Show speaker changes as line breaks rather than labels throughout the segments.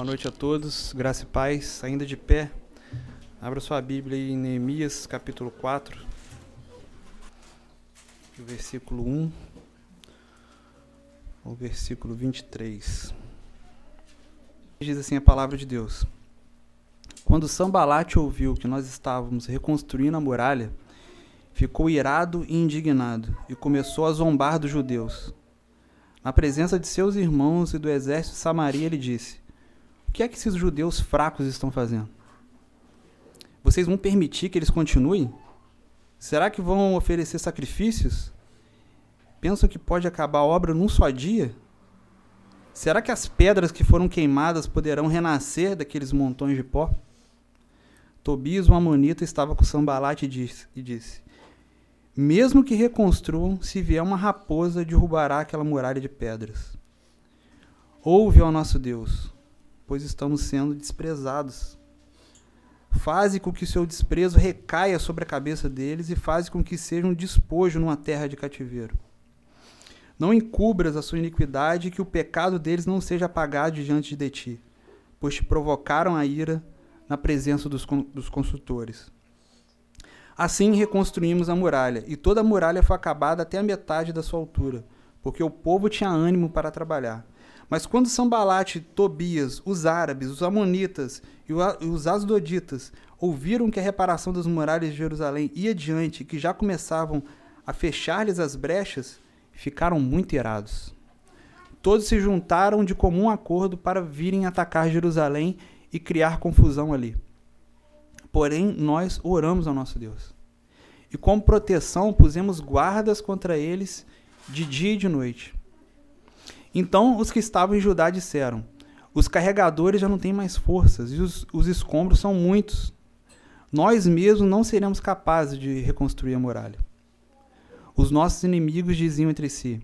Boa noite a todos. Graça e paz. Ainda de pé. Abra sua Bíblia em Neemias, capítulo 4, versículo 1 ao versículo 23. Diz assim a palavra de Deus. Quando Sambalate ouviu que nós estávamos reconstruindo a muralha, ficou irado e indignado e começou a zombar dos judeus. Na presença de seus irmãos e do exército de Samaria, ele disse: O que é que esses judeus fracos estão fazendo? Vocês vão permitir que eles continuem? Será que vão oferecer sacrifícios? Pensam que pode acabar a obra num só dia? Será que as pedras que foram queimadas poderão renascer daqueles montões de pó? Tobias, o amonita, estava com Sambalate e disse, e disse mesmo que reconstruam, se vier uma raposa, derrubará aquela muralha de pedras. Ouve ao nosso Deus, pois estamos sendo desprezados. Faze com que seu desprezo recaia sobre a cabeça deles e faze com que sejam um despojo numa terra de cativeiro. Não encubras a sua iniquidade e que o pecado deles não seja apagado diante de ti, pois te provocaram a ira na presença dos, dos consultores. Assim reconstruímos a muralha, e toda a muralha foi acabada até a metade da sua altura, porque o povo tinha ânimo para trabalhar. Mas quando Sambalate, Tobias, os árabes, os amonitas e os asdoditas ouviram que a reparação das muralhas de Jerusalém ia adiante que já começavam a fechar-lhes as brechas, ficaram muito irados. Todos se juntaram de comum acordo para virem atacar Jerusalém e criar confusão ali. Porém, nós oramos ao nosso Deus. E como proteção, pusemos guardas contra eles de dia e de noite. Então os que estavam em Judá disseram: Os carregadores já não têm mais forças, e os, os escombros são muitos. Nós mesmos não seremos capazes de reconstruir a muralha. Os nossos inimigos diziam entre si: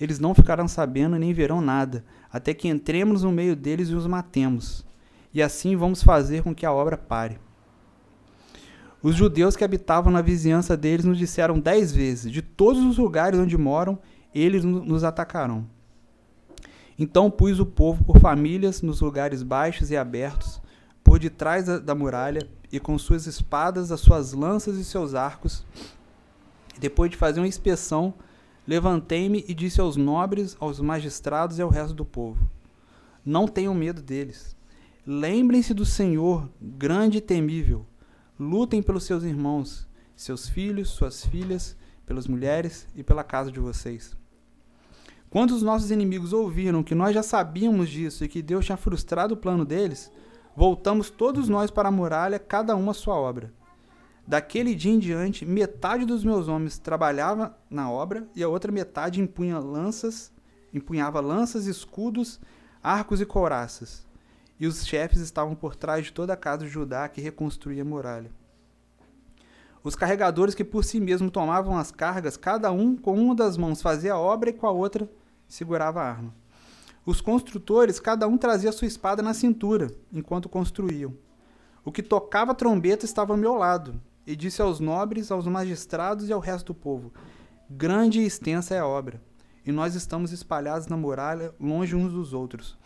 Eles não ficarão sabendo nem verão nada, até que entremos no meio deles e os matemos. E assim vamos fazer com que a obra pare. Os judeus que habitavam na vizinhança deles nos disseram dez vezes: De todos os lugares onde moram, eles nos atacarão. Então pus o povo por famílias nos lugares baixos e abertos, por detrás da, da muralha, e com suas espadas, as suas lanças e seus arcos. Depois de fazer uma inspeção, levantei-me e disse aos nobres, aos magistrados e ao resto do povo: Não tenham medo deles. Lembrem-se do Senhor, grande e temível Lutem pelos seus irmãos, seus filhos, suas filhas, pelas mulheres e pela casa de vocês. Quando os nossos inimigos ouviram que nós já sabíamos disso e que Deus tinha frustrado o plano deles, voltamos todos nós para a muralha, cada um a sua obra. Daquele dia em diante, metade dos meus homens trabalhava na obra e a outra metade empunha lanças, empunhava lanças, escudos, arcos e couraças e os chefes estavam por trás de toda a casa de Judá que reconstruía a muralha. Os carregadores que por si mesmos tomavam as cargas, cada um com uma das mãos fazia a obra e com a outra segurava a arma. Os construtores, cada um trazia sua espada na cintura, enquanto construíam. O que tocava trombeta estava ao meu lado, e disse aos nobres, aos magistrados e ao resto do povo: Grande e extensa é a obra, e nós estamos espalhados na muralha, longe uns dos outros.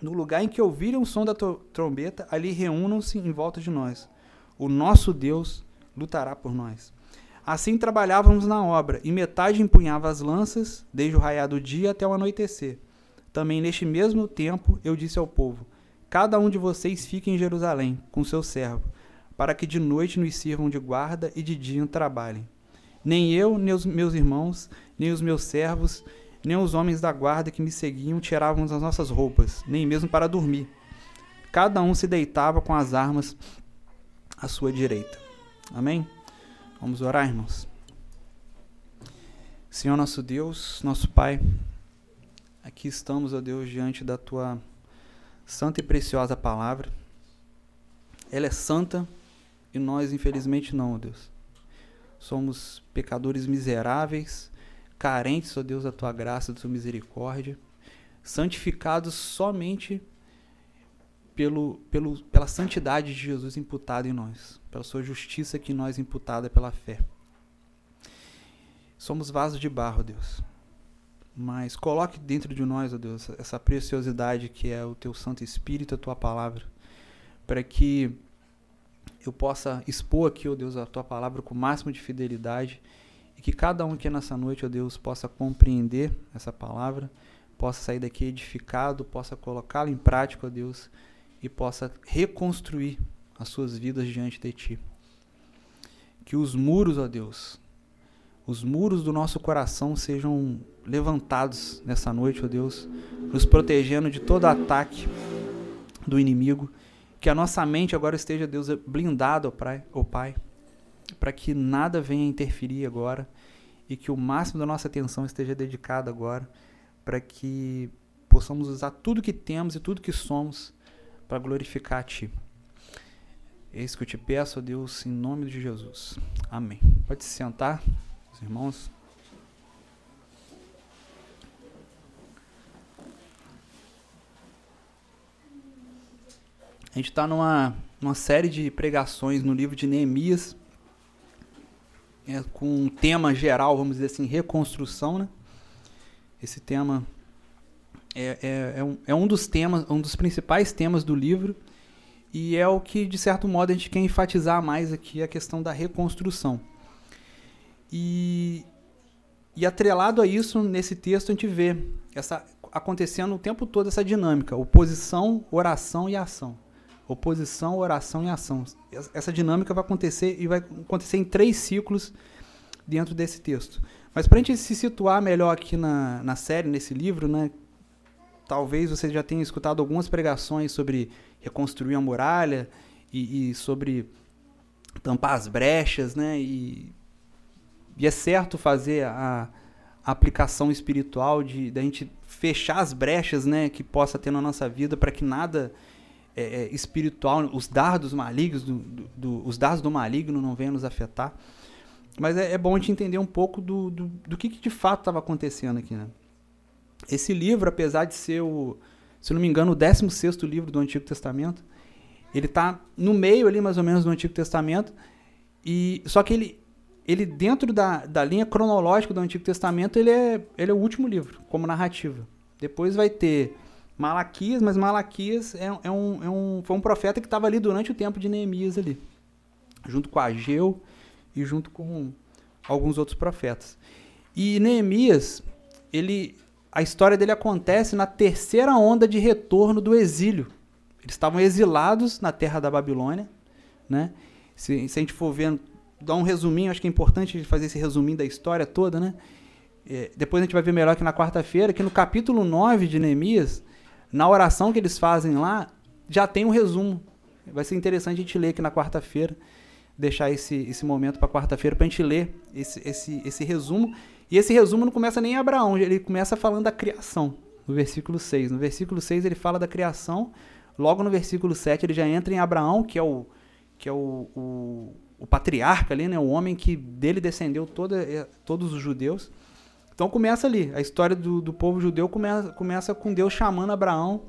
No lugar em que ouvirem o som da trombeta, ali reúnam-se em volta de nós. O nosso Deus lutará por nós. Assim trabalhávamos na obra, e metade empunhava as lanças, desde o raiar do dia até o anoitecer. Também neste mesmo tempo eu disse ao povo: Cada um de vocês fique em Jerusalém, com seu servo, para que de noite nos sirvam de guarda e de dia trabalhem. Nem eu, nem os meus irmãos, nem os meus servos, nem os homens da guarda que me seguiam tiravam as nossas roupas, nem mesmo para dormir. Cada um se deitava com as armas à sua direita. Amém? Vamos orar, irmãos. Senhor nosso Deus, nosso Pai, aqui estamos, ó Deus, diante da tua santa e preciosa palavra. Ela é santa e nós, infelizmente, não, ó Deus. Somos pecadores miseráveis carentes, ó Deus, da tua graça, da tua misericórdia, santificados somente pelo, pelo, pela santidade de Jesus imputada em nós, pela sua justiça que em nós imputada pela fé. Somos vasos de barro, Deus. mas coloque dentro de nós, ó Deus, essa preciosidade que é o teu Santo Espírito, a tua palavra, para que eu possa expor aqui, ó Deus, a tua palavra com o máximo de fidelidade e que cada um aqui nessa noite, ó Deus, possa compreender essa palavra, possa sair daqui edificado, possa colocá-la em prática, ó Deus, e possa reconstruir as suas vidas diante de ti. Que os muros, ó Deus, os muros do nosso coração sejam levantados nessa noite, ó Deus, nos protegendo de todo ataque do inimigo. Que a nossa mente agora esteja, Deus, blindada, ó Pai, para que nada venha interferir agora e que o máximo da nossa atenção esteja dedicada agora para que possamos usar tudo que temos e tudo que somos para glorificar a Ti. É isso que eu te peço, ó Deus, em nome de Jesus. Amém. Pode se sentar, os irmãos. A gente está numa, numa série de pregações no livro de Neemias, é, com um tema geral, vamos dizer assim, reconstrução. Né? Esse tema é, é, é, um, é um dos temas, um dos principais temas do livro, e é o que, de certo modo, a gente quer enfatizar mais aqui, a questão da reconstrução. E, e atrelado a isso, nesse texto, a gente vê essa, acontecendo o tempo todo essa dinâmica: oposição, oração e ação. Oposição, oração e ação. Essa dinâmica vai acontecer e vai acontecer em três ciclos dentro desse texto. Mas para a gente se situar melhor aqui na, na série, nesse livro, né, talvez você já tenha escutado algumas pregações sobre reconstruir a muralha e, e sobre tampar as brechas, né? E, e é certo fazer a, aplicação espiritual de da gente fechar as brechas, né, que possa ter na nossa vida para que nada é, é, espiritual, os dardos malignos, do, do, do, os dardos do maligno não venham nos afetar. Mas é, é bom a gente entender um pouco do, do, do que, que de fato estava acontecendo aqui. Né? Esse livro, apesar de ser o, se não me engano, o 16 livro do Antigo Testamento, ele está no meio ali, mais ou menos, do Antigo Testamento, e só que ele, ele dentro da, da linha cronológica do Antigo Testamento, ele é, ele é o último livro, como narrativa. Depois vai ter Malaquias, mas Malaquias é, é, um, é um, foi um profeta que estava ali durante o tempo de Neemias ali, junto com Ageu e junto com alguns outros profetas. E Neemias, ele, a história dele acontece na terceira onda de retorno do exílio. Eles estavam exilados na terra da Babilônia, né? Se, se a gente for vendo, dar um resuminho, acho que é importante fazer esse resuminho da história toda, né? É, depois a gente vai ver melhor que na quarta-feira, que no capítulo 9 de Neemias, na oração que eles fazem lá, já tem um resumo. Vai ser interessante a gente ler aqui na quarta-feira, deixar esse, esse momento para quarta-feira para a gente ler esse, esse, esse resumo. E esse resumo não começa nem em Abraão, ele começa falando da criação, no versículo 6. No versículo 6 ele fala da criação, logo no versículo 7 ele já entra em Abraão, que é o, que é o, o, o patriarca ali, né? o homem que dele descendeu toda, eh, todos os judeus. Então começa ali, a história do, do povo judeu começa, começa com Deus chamando Abraão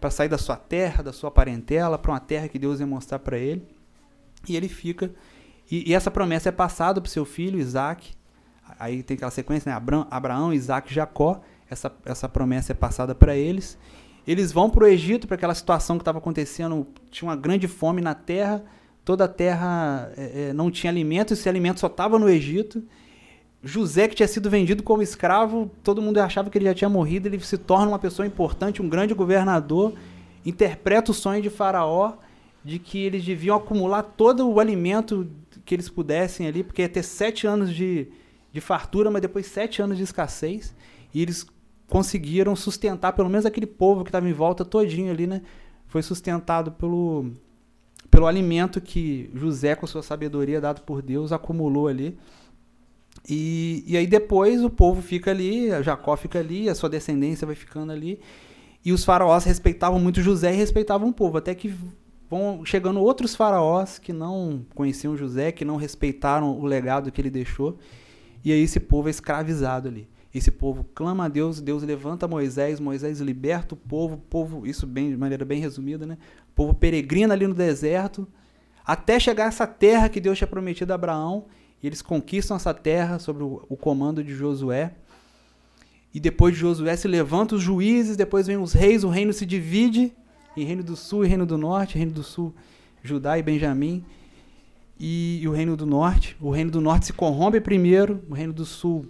para sair da sua terra, da sua parentela, para uma terra que Deus ia mostrar para ele. E ele fica. E, e essa promessa é passada para seu filho, Isaac. Aí tem aquela sequência, né? Abraão, Isaac Jacó. Essa, essa promessa é passada para eles. Eles vão para o Egito, para aquela situação que estava acontecendo. Tinha uma grande fome na terra. Toda a terra é, não tinha alimento. Esse alimento só estava no Egito. José, que tinha sido vendido como escravo, todo mundo achava que ele já tinha morrido, ele se torna uma pessoa importante, um grande governador, interpreta o sonho de Faraó de que eles deviam acumular todo o alimento que eles pudessem ali, porque ia ter sete anos de, de fartura, mas depois sete anos de escassez, e eles conseguiram sustentar pelo menos aquele povo que estava em volta todinho ali, né? Foi sustentado pelo, pelo alimento que José, com sua sabedoria dado por Deus, acumulou ali. E, e aí depois o povo fica ali, Jacó fica ali, a sua descendência vai ficando ali. E os faraós respeitavam muito José e respeitavam o povo, até que vão chegando outros faraós que não conheciam José, que não respeitaram o legado que ele deixou. E aí esse povo é escravizado ali. Esse povo clama a Deus, Deus levanta Moisés, Moisés liberta o povo, povo, isso bem de maneira bem resumida, né? O povo peregrina ali no deserto, até chegar a essa terra que Deus tinha prometido a Abraão, e eles conquistam essa terra sob o, o comando de Josué. E depois de Josué se levantam os juízes, depois vem os reis, o reino se divide em reino do sul e reino do norte, reino do sul, Judá e Benjamim, e, e o reino do norte. O reino do norte se corrompe primeiro, o reino do sul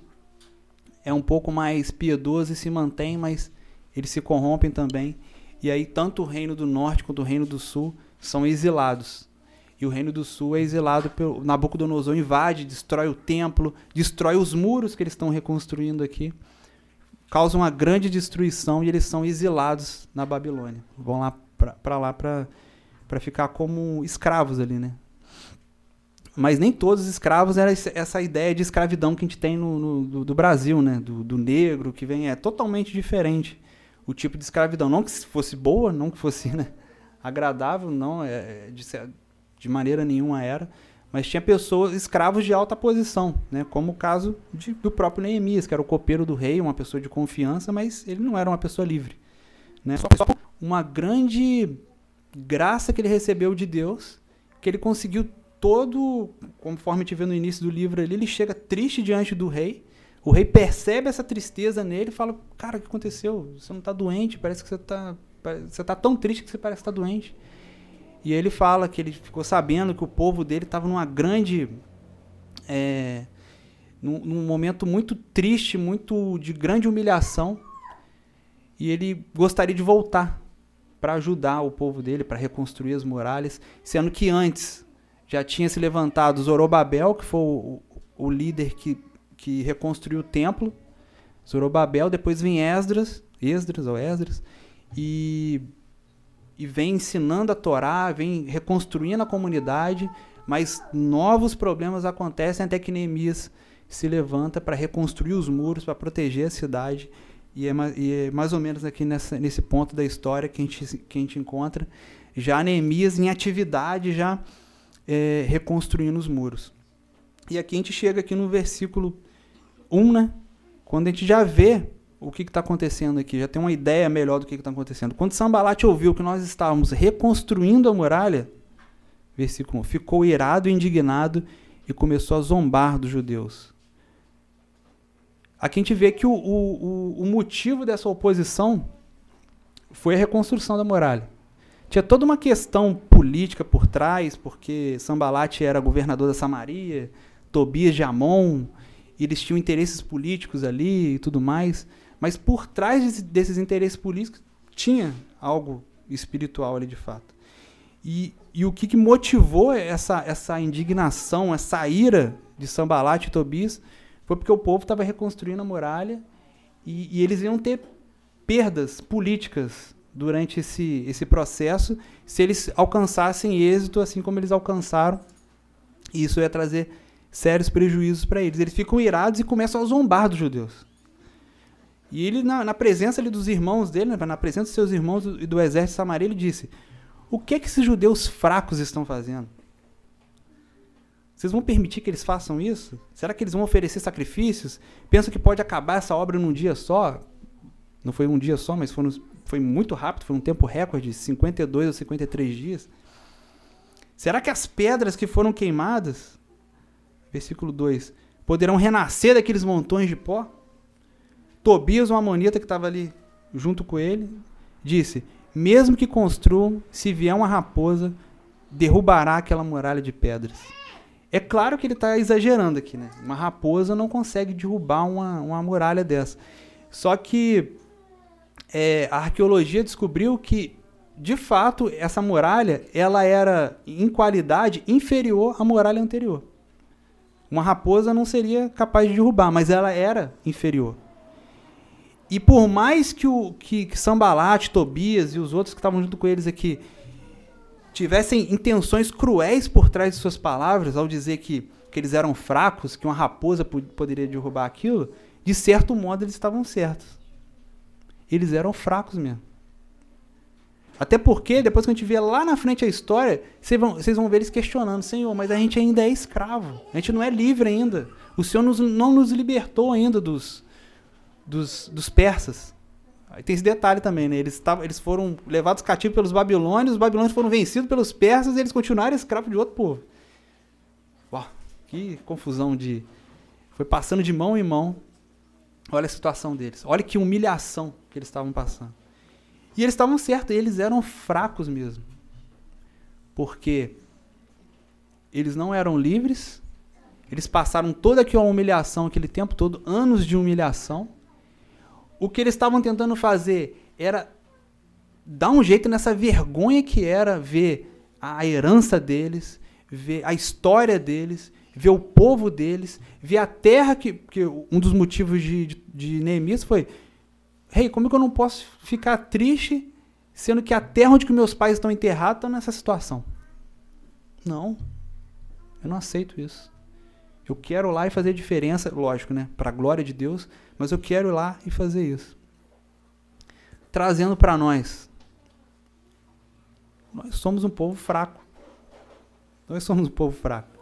é um pouco mais piedoso e se mantém, mas eles se corrompem também. E aí tanto o reino do norte quanto o reino do sul são exilados. E o reino do sul é exilado pelo Nabucodonosor invade, destrói o templo, destrói os muros que eles estão reconstruindo aqui causa uma grande destruição e eles são exilados na Babilônia. Vão lá para lá para ficar como escravos ali, né? Mas nem todos os escravos era essa ideia de escravidão que a gente tem no, no do, do, Brasil, né? Do, do, negro que vem é totalmente diferente o tipo de escravidão. Não que fosse boa, não que fosse né, agradável, não é, de, de maneira nenhuma era mas tinha pessoas, escravos de alta posição, né? como o caso de, do próprio Neemias, que era o copeiro do rei, uma pessoa de confiança, mas ele não era uma pessoa livre. Né? Só, só uma grande graça que ele recebeu de Deus, que ele conseguiu todo, conforme gente vê no início do livro ali, ele chega triste diante do rei, o rei percebe essa tristeza nele e fala, cara, o que aconteceu? Você não está doente, parece que você está você tá tão triste que você parece estar tá doente. E ele fala que ele ficou sabendo que o povo dele estava numa grande. É, num, num, momento muito triste, muito de grande humilhação. E ele gostaria de voltar para ajudar o povo dele, para reconstruir as muralhas, sendo que antes já tinha se levantado Zorobabel, que foi o, o líder que, que reconstruiu o templo. Zorobabel, depois vem Esdras, Esdras ou Esdras, e e vem ensinando a Torá, vem reconstruindo a comunidade, mas novos problemas acontecem até que Neemias se levanta para reconstruir os muros, para proteger a cidade. E é, e é, mais ou menos aqui nessa, nesse ponto da história que a gente, que a gente encontra já Neemias em atividade, já é, reconstruindo os muros. E aqui a gente chega aqui no versículo 1, né? quando a gente já vê o que está acontecendo aqui, já tem uma ideia melhor do que está acontecendo. Quando Sambalat ouviu que nós estávamos reconstruindo a muralha, versículo 1, ficou irado e indignado e começou a zombar dos judeus. Aqui a gente vê que o, o, o motivo dessa oposição foi a reconstrução da muralha. Tinha toda uma questão política por trás, porque Sambalat era governador da Samaria, Tobias de Amon, eles tinham interesses políticos ali e tudo mais. Mas por trás desse, desses interesses políticos tinha algo espiritual ali de fato. E, e o que, que, motivou essa, essa indignação, essa ira de Sambalat e Tobias foi porque o povo estava reconstruindo a muralha e, e, eles iam ter perdas políticas durante esse, esse processo se eles alcançassem êxito assim como eles alcançaram. Isso ia trazer sérios prejuízos para eles. Eles ficam irados e começam a zombar dos judeus. E ele, na, na presença ali dos irmãos dele, né, na presença dos seus irmãos e do, exército samaria, ele disse: O que é que esses judeus fracos estão fazendo? Vocês vão permitir que eles façam isso? Será que eles vão oferecer sacrifícios? Pensam que pode acabar essa obra num dia só? Não foi um dia só, mas foi, foi muito rápido, foi um tempo recorde, 52 ou 53 dias. Será que as pedras que foram queimadas, versículo 2, poderão renascer daqueles montões de pó? Tobias, uma amonita que estava ali junto com ele, disse: Mesmo que construam, se vier uma raposa, derrubará aquela muralha de pedras. É claro que ele está exagerando aqui, né? Uma raposa não consegue derrubar uma, uma muralha dessa. Só que é, a arqueologia descobriu que, de fato, essa muralha ela era, em qualidade, inferior à muralha anterior. Uma raposa não seria capaz de derrubar, mas ela era inferior. E por mais que o que, que Sambalat, Tobias e os outros que estavam junto com eles aqui tivessem intenções cruéis por trás de suas palavras, ao dizer que, que eles eram fracos, que uma raposa poderia derrubar aquilo, de certo modo eles estavam certos. Eles eram fracos mesmo. Até porque, depois que a gente vê lá na frente a história, vocês vão, vocês vão ver eles questionando: Senhor, mas a gente ainda é escravo. A gente não é livre ainda. O Senhor nos, não nos libertou ainda dos, dos, dos persas. Aí tem esse detalhe também, né? Eles, tavam, eles foram levados cativos pelos babilônios, os babilônios foram vencidos pelos persas e eles continuaram escravos de outro povo. Uau, que confusão de. Foi passando de mão em mão. Olha a situação deles. Olha que humilhação que eles estavam passando. E eles estavam certos, eles eram fracos mesmo. Porque eles não eram livres, eles passaram toda aquela humilhação, aquele tempo todo, anos de humilhação. O que eles estavam tentando fazer era dar um jeito nessa vergonha que era ver a herança deles, ver a história deles, ver o povo deles, ver a terra que, que um dos motivos de, de, de Neemias foi Rei, hey, como é que eu não posso ficar triste sendo que a terra onde que meus pais estão enterrados está nessa situação? Não. Eu não aceito isso. Eu quero ir lá e fazer diferença, lógico, né? Para a glória de Deus, mas eu quero ir lá e fazer isso. Trazendo para nós. Nós somos um povo fraco. Nós somos um povo fraco.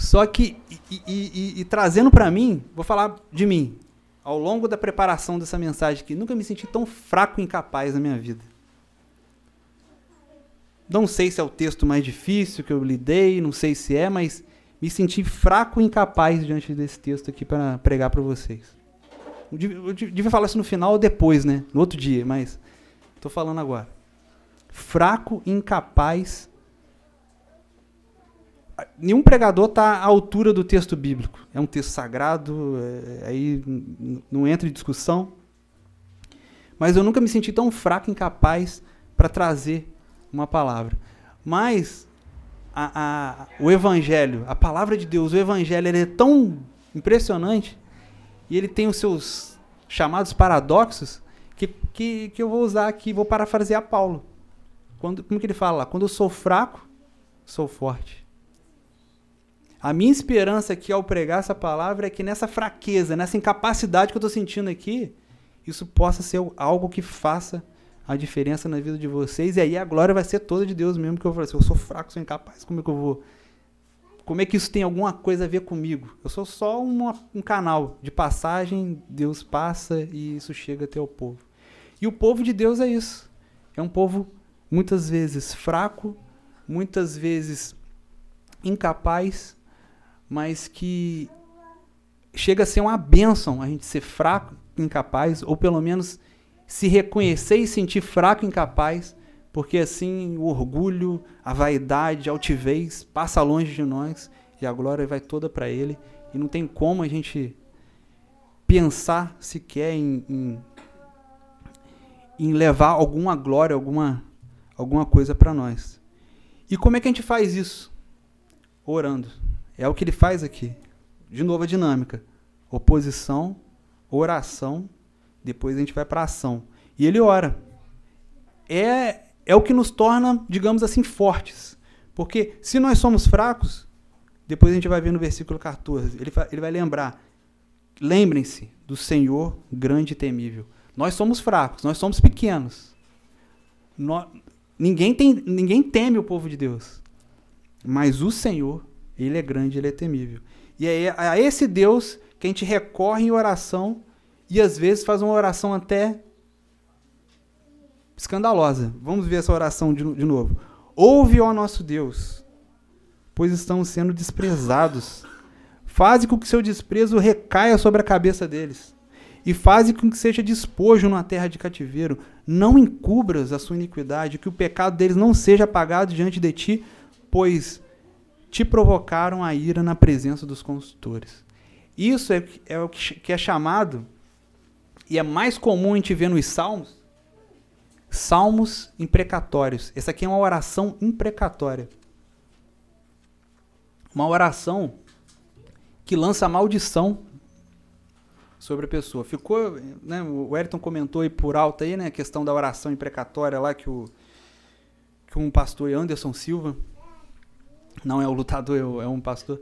Só que, e, e, e, e trazendo para mim, vou falar de mim. Ao longo da preparação dessa mensagem aqui, nunca me senti tão fraco e incapaz na minha vida. Não sei se é o texto mais difícil que eu lidei, não sei se é, mas me senti fraco e incapaz diante desse texto aqui para pregar para vocês. Eu devia, falar isso no final ou depois, né? No outro dia, mas estou falando agora. Fraco e incapaz. Nenhum pregador está à altura do texto bíblico. É um texto sagrado, é, aí não entra em discussão. Mas eu nunca me senti tão fraco e incapaz para trazer uma palavra. Mas a, a, o Evangelho, a palavra de Deus, o Evangelho, ele é tão impressionante e ele tem os seus chamados paradoxos que, que, que eu vou usar aqui, vou parafrasear Paulo. Quando, como que ele fala? Quando eu sou fraco, sou forte. A minha esperança aqui ao pregar essa palavra é que nessa fraqueza, nessa incapacidade que eu estou sentindo aqui, isso possa ser algo que faça a diferença na vida de vocês. E aí a glória vai ser toda de Deus mesmo, que eu falei assim, eu sou fraco, sou incapaz, como é que eu vou... Como é que isso tem alguma coisa a ver comigo? Eu sou só uma, um canal de passagem, Deus passa e isso chega até o povo. E o povo de Deus é isso. É um povo muitas vezes fraco, muitas vezes incapaz, mas que chega a ser uma bênção a gente ser fraco, incapaz, ou pelo menos se reconhecer e sentir fraco incapaz, porque assim o orgulho, a vaidade, a altivez passa longe de nós e a glória vai toda para Ele. E não tem como a gente pensar sequer em, em, em levar alguma glória, alguma, alguma coisa para nós. E como é que a gente faz isso? Orando. É o que ele faz aqui. De novo a dinâmica: oposição, oração depois a gente vai para ação. E ele ora. É, é o que nos torna, digamos assim, fortes. Porque se nós somos fracos, depois a gente vai ver no versículo 14, ele, ele vai lembrar: lembrem-se do Senhor grande e temível. Nós somos fracos, nós somos pequenos. Nós, ninguém, tem, ninguém teme o povo de Deus. Mas o Senhor, ele é grande, ele é temível. E é a esse Deus que a gente recorre em oração e às vezes faz uma oração até escandalosa. Vamos ver essa oração de, de novo. Ouve, ó nosso Deus, pois estão sendo desprezados. Faze com que seu desprezo recaia sobre a cabeça deles. E faze com que seja despojo na terra de cativeiro. Não encubras a sua iniquidade, que o pecado deles não seja apagado diante de ti, pois te provocaram a ira na presença dos consultores. Isso é, é o que é chamado e é mais comum a gente ver nos salmos, salmos imprecatórios. Essa aqui é uma oração imprecatória. Uma oração que lança maldição sobre a pessoa. Ficou, né, o Wellington comentou aí por alto aí, né, a questão da oração imprecatória lá que o que um pastor Anderson Silva, não é o lutador, é, é um pastor,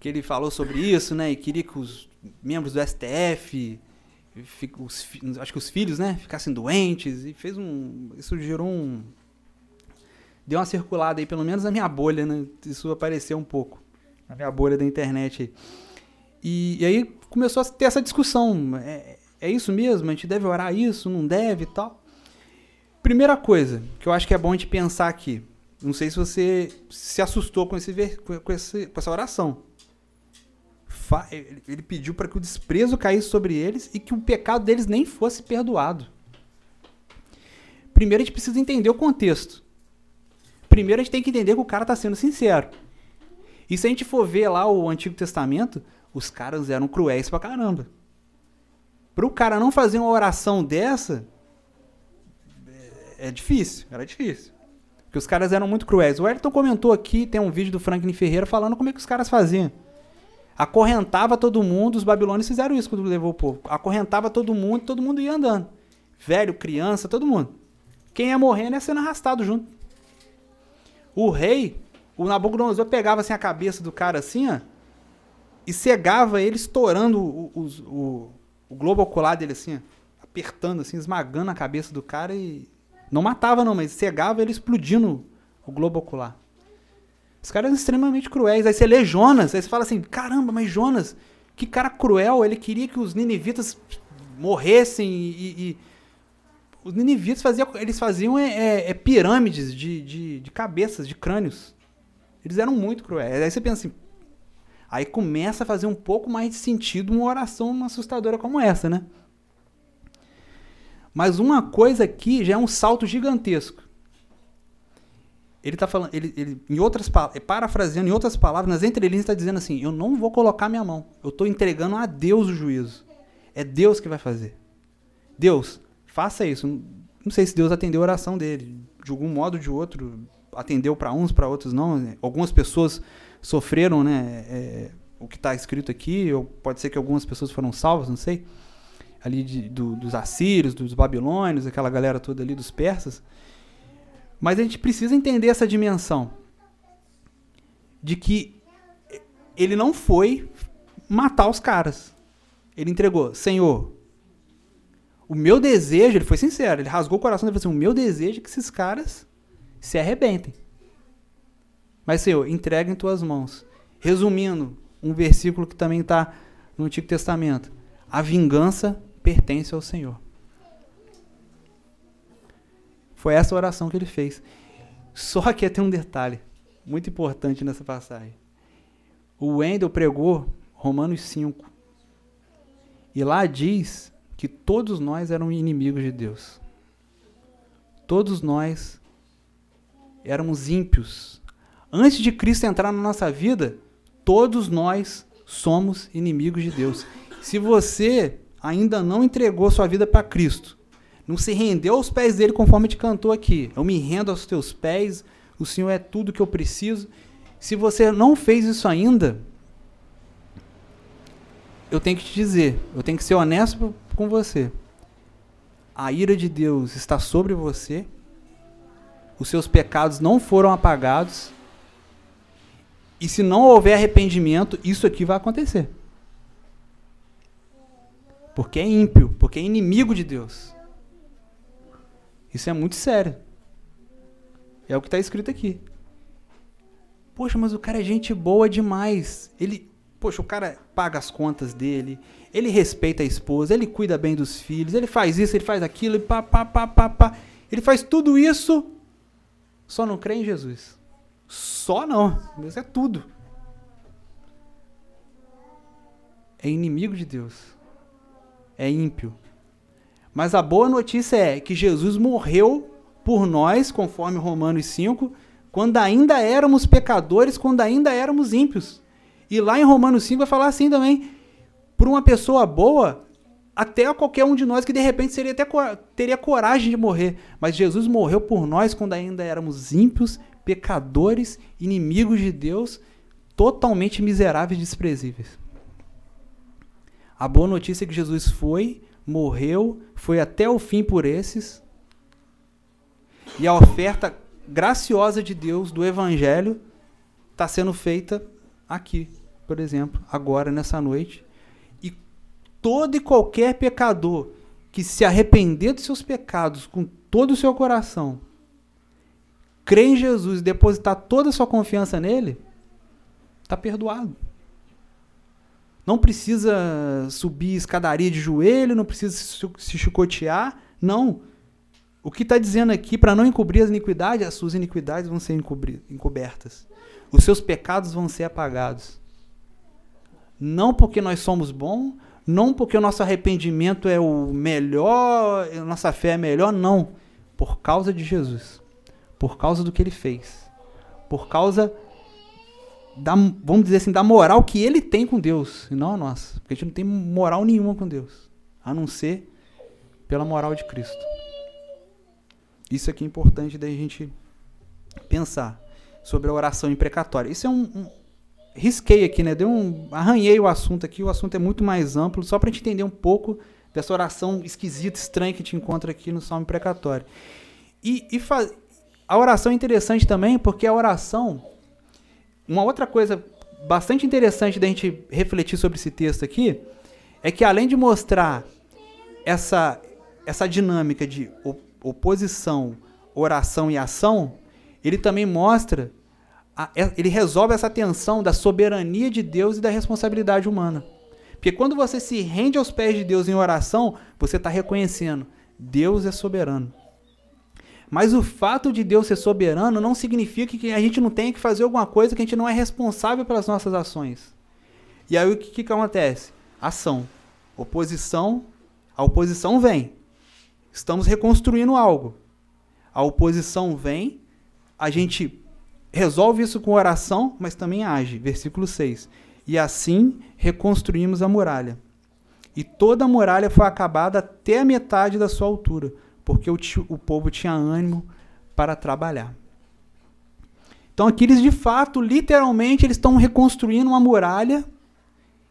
que ele falou sobre isso, né, e queria que os membros do STF os, acho que os filhos, né, ficassem doentes e fez um, isso gerou um deu uma circulada aí, pelo menos na minha bolha, né? Isso apareceu um pouco na minha bolha da internet. E, e aí começou a ter essa discussão. É, é isso mesmo? A gente deve orar isso? Não deve e tal? Primeira coisa que eu acho que é bom a gente pensar aqui. Não sei se você se assustou com, esse, com, esse, com essa oração. ele pediu para que o desprezo caísse sobre eles e que o pecado deles nem fosse perdoado. Primeiro a gente precisa entender o contexto. Primeiro a gente tem que entender que o cara está sendo sincero. E se a gente for ver lá o Antigo Testamento, os caras eram cruéis pra caramba. Para o cara não fazer uma oração dessa, é, é difícil, era difícil. Porque os caras eram muito cruéis. O Elton comentou aqui, tem um vídeo do Franklin Ferreira falando como é que os caras faziam. Acorrentava todo mundo, os babilônios fizeram isso quando levou o povo. Acorrentava todo mundo, todo mundo ia andando. Velho, criança, todo mundo. Quem ia morrendo ia sendo arrastado junto. O rei, o Nabucodonosor pegava assim a cabeça do cara assim, ó, e cegava ele estourando o, o, o, o globo ocular dele assim, ó, apertando assim, esmagando a cabeça do cara e não matava, não, mas cegava ele explodindo o globo ocular. Os caras eram extremamente cruéis. Aí você lê Jonas, aí você fala assim: caramba, mas Jonas, que cara cruel, ele queria que os ninivitas morressem e. e os ninivitas faziam, eles faziam é, é, é pirâmides de, de, de, cabeças, de crânios. Eles eram muito cruéis. Aí você pensa assim. Aí começa a fazer um pouco mais de sentido uma oração assustadora como essa, né? Mas uma coisa aqui já é um salto gigantesco. Ele está falando, ele, ele, em outras é parafraseando, em outras palavras, nas entrelinhas está dizendo assim: eu não vou colocar minha mão, eu estou entregando a Deus o juízo. É Deus que vai fazer. Deus, faça isso. Não sei se Deus atendeu a oração dele, de algum modo ou de outro, atendeu para uns, para outros não. Algumas pessoas sofreram, né? É, o que está escrito aqui, ou pode ser que algumas pessoas foram salvas, não sei ali de, do, dos assírios, dos babilônios, aquela galera toda ali dos persas. Mas a gente precisa entender essa dimensão de que ele não foi matar os caras. Ele entregou, Senhor, o meu desejo, ele foi sincero, ele rasgou o coração e falou assim: o meu desejo é que esses caras se arrebentem. Mas, Senhor, entrega em tuas mãos. Resumindo, um versículo que também está no Antigo Testamento: a vingança pertence ao Senhor. Foi essa oração que ele fez. Só que tem um detalhe muito importante nessa passagem. O Wendel pregou Romanos 5. E lá diz que todos nós éramos inimigos de Deus. Todos nós éramos ímpios. Antes de Cristo entrar na nossa vida, todos nós somos inimigos de Deus. Se você ainda não entregou sua vida para Cristo, não se rendeu aos pés dele conforme te cantou aqui. Eu me rendo aos teus pés, o Senhor é tudo que eu preciso. Se você não fez isso ainda, eu tenho que te dizer, eu tenho que ser honesto com você. A ira de Deus está sobre você. Os seus pecados não foram apagados. E se não houver arrependimento, isso aqui vai acontecer porque é ímpio, porque é inimigo de Deus. Isso é muito sério. É o que está escrito aqui. Poxa, mas o cara é gente boa demais. Ele, poxa, o cara paga as contas dele, ele respeita a esposa, ele cuida bem dos filhos, ele faz isso, ele faz aquilo, pá, pá, pá, pá, pá. Ele faz tudo isso, só não crê em Jesus. Só não, mas é tudo. É inimigo de Deus é ímpio. Mas a boa notícia é que Jesus morreu por nós, conforme Romanos 5, quando ainda éramos pecadores, quando ainda éramos ímpios. E lá em Romanos 5 vai falar assim também: por uma pessoa boa, até qualquer um de nós que de repente seria até teria coragem de morrer. Mas Jesus morreu por nós quando ainda éramos ímpios, pecadores, inimigos de Deus, totalmente miseráveis e desprezíveis. A boa notícia é que Jesus foi, morreu, foi até o fim por esses. E a oferta graciosa de Deus do Evangelho está sendo feita aqui, por exemplo, agora, nessa noite. E todo e qualquer pecador que se arrepender dos seus pecados com todo o seu coração, crer em Jesus e depositar toda a sua confiança nele, está perdoado. Não precisa subir escadaria de joelho, não precisa se chicotear. Não. O que está dizendo aqui, para não encobrir as iniquidades, as suas iniquidades vão ser encobertas. Os seus pecados vão ser apagados. Não porque nós somos bons, não porque o nosso arrependimento é o melhor, a nossa fé é melhor, não. Por causa de Jesus. Por causa do que ele fez. Por causa da, vamos dizer assim, da moral que ele tem com Deus, e não a nossa. Porque a gente não tem moral nenhuma com Deus, a não ser pela moral de Cristo. Isso aqui é importante da gente pensar sobre a oração imprecatória. Isso é um, um risquei aqui, né? Deu um arranhei o assunto aqui. O assunto é muito mais amplo, só para a gente entender um pouco dessa oração esquisita, estranha que a gente encontra aqui no Salmo imprecatório. E, e a oração é interessante também, porque a oração uma outra coisa bastante interessante da gente refletir sobre esse texto aqui é que além de mostrar essa essa dinâmica de oposição, oração e ação, ele também mostra a, é, ele resolve essa tensão da soberania de Deus e da responsabilidade humana. Porque quando você se rende aos pés de Deus em oração, você está reconhecendo Deus é soberano. Mas o fato de Deus ser soberano não significa que a gente não tenha que fazer alguma coisa que a gente não é responsável pelas nossas ações. E aí o que, que acontece? Ação. Oposição. A oposição vem. Estamos reconstruindo algo. A oposição vem, a gente resolve isso com oração, mas também age. Versículo 6. E assim reconstruímos a muralha. E toda a muralha foi acabada até a metade da sua altura porque o, o povo tinha ânimo para trabalhar. Então aqui eles de fato, literalmente, eles estão reconstruindo uma muralha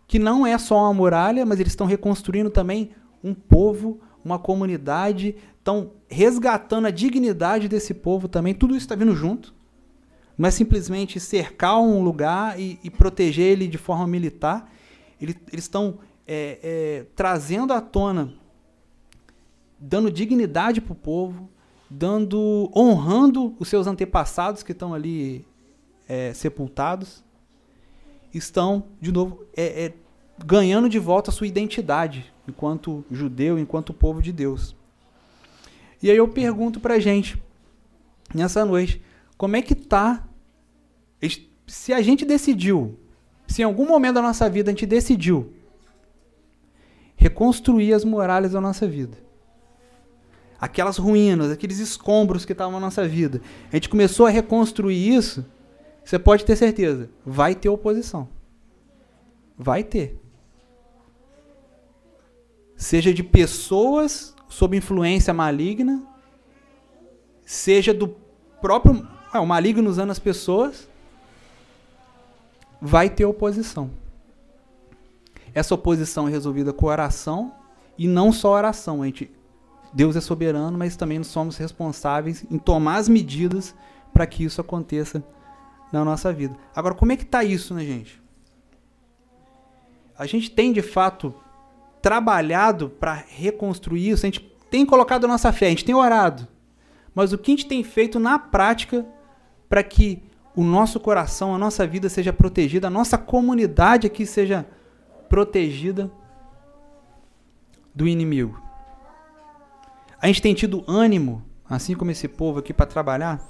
que não é só uma muralha, mas eles estão reconstruindo também um povo, uma comunidade, estão resgatando a dignidade desse povo também. Tudo isso está vindo junto. Não é simplesmente cercar um lugar e, e proteger ele de forma militar. Eles estão é, é, trazendo à tona dando dignidade para o povo, dando, honrando os seus antepassados que estão ali é, sepultados, estão de novo é, é, ganhando de volta a sua identidade enquanto judeu, enquanto povo de Deus. E aí eu pergunto para a gente nessa noite, como é que tá? Se a gente decidiu, se em algum momento da nossa vida a gente decidiu reconstruir as muralhas da nossa vida, aquelas ruínas, aqueles escombros que estavam na nossa vida. A gente começou a reconstruir isso. Você pode ter certeza, vai ter oposição. Vai ter. Seja de pessoas sob influência maligna, seja do próprio. É, o maligno usando as pessoas, vai ter oposição. Essa oposição é resolvida com oração e não só oração. A gente Deus é soberano, mas também somos responsáveis em tomar as medidas para que isso aconteça na nossa vida. Agora, como é que está isso, né, gente? A gente tem de fato trabalhado para reconstruir isso, a gente tem colocado a nossa fé, a gente tem orado. Mas o que a gente tem feito na prática para que o nosso coração, a nossa vida seja protegida, a nossa comunidade aqui seja protegida do inimigo? A gente tem tido ânimo, assim como esse povo aqui, para trabalhar?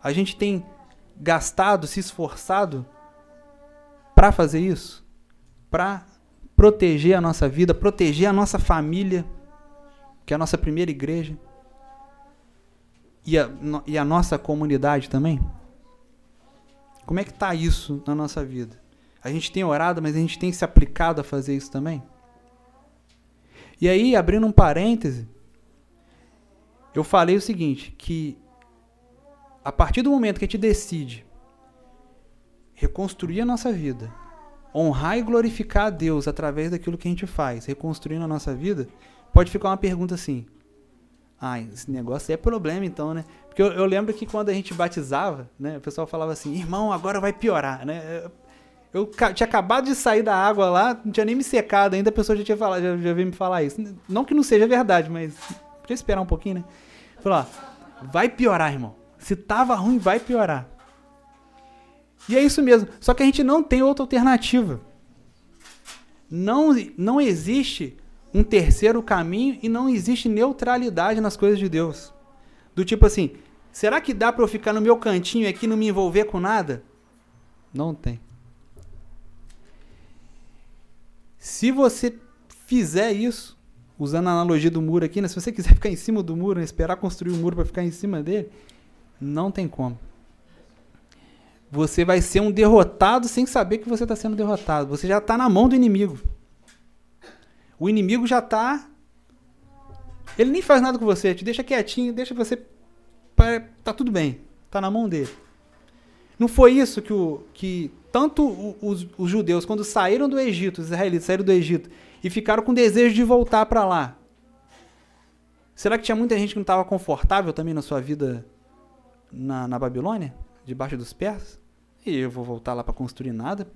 A gente tem gastado, se esforçado para fazer isso? Para proteger a nossa vida, proteger a nossa família, que é a nossa primeira igreja, e a, e a nossa comunidade também? Como é que está isso na nossa vida? A gente tem orado, mas a gente tem se aplicado a fazer isso também? E aí, abrindo um parêntese, eu falei o seguinte, que a partir do momento que a gente decide reconstruir a nossa vida, honrar e glorificar a Deus através daquilo que a gente faz, reconstruindo a nossa vida, pode ficar uma pergunta assim: ah, esse negócio é problema então, né? Porque eu, eu, lembro que quando a gente batizava, né, o pessoal falava assim: irmão, agora vai piorar, né? Eu tinha acabado de sair da água lá, não tinha nem me secado ainda, a pessoa já tinha falado, já, já veio me falar isso. Não que não seja verdade, mas podia esperar um pouquinho, né? Falou, ó, vai piorar, irmão. Se tava ruim, vai piorar. E é isso mesmo. Só que a gente não tem outra alternativa. Não, não existe um terceiro caminho e não existe neutralidade nas coisas de Deus. Do tipo assim, será que dá para eu ficar no meu cantinho aqui e não me envolver com nada? Não tem. Se você fizer isso, usando a analogia do muro aqui, né? se você quiser ficar em cima do muro, né? esperar construir o um muro para ficar em cima dele, não tem como. Você vai ser um derrotado sem saber que você está sendo derrotado. Você já está na mão do inimigo. O inimigo já está. Ele nem faz nada com você, te deixa quietinho, deixa você. Tá tudo bem, tá na mão dele. Não foi isso que, o, que tanto os, os judeus, quando saíram do Egito, os israelitas saíram do Egito e ficaram com desejo de voltar para lá. Será que tinha muita gente que não estava confortável também na sua vida na, na Babilônia, debaixo dos persas? E eu vou voltar lá para construir nada.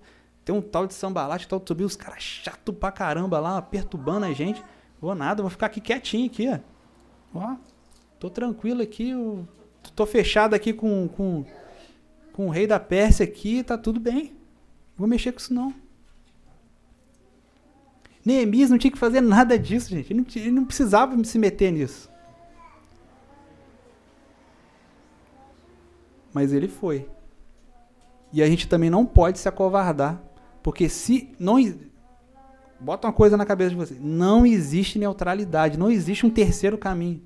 Tem um tal de sambalate, tal de subir, os caras chato pra caramba lá, perturbando a gente. Vou nada, vou ficar aqui quietinho aqui, ó. Ó, tô tranquilo aqui, eu tô fechado aqui com, com, com o rei da Pérsia aqui, tá tudo bem. Vou mexer com isso não. Neemias não tinha que fazer nada disso, gente. Ele não, ele não precisava se meter nisso. Mas ele foi. E a gente também não pode se acovardar porque se não. Bota uma coisa na cabeça de você. Não existe neutralidade. Não existe um terceiro caminho.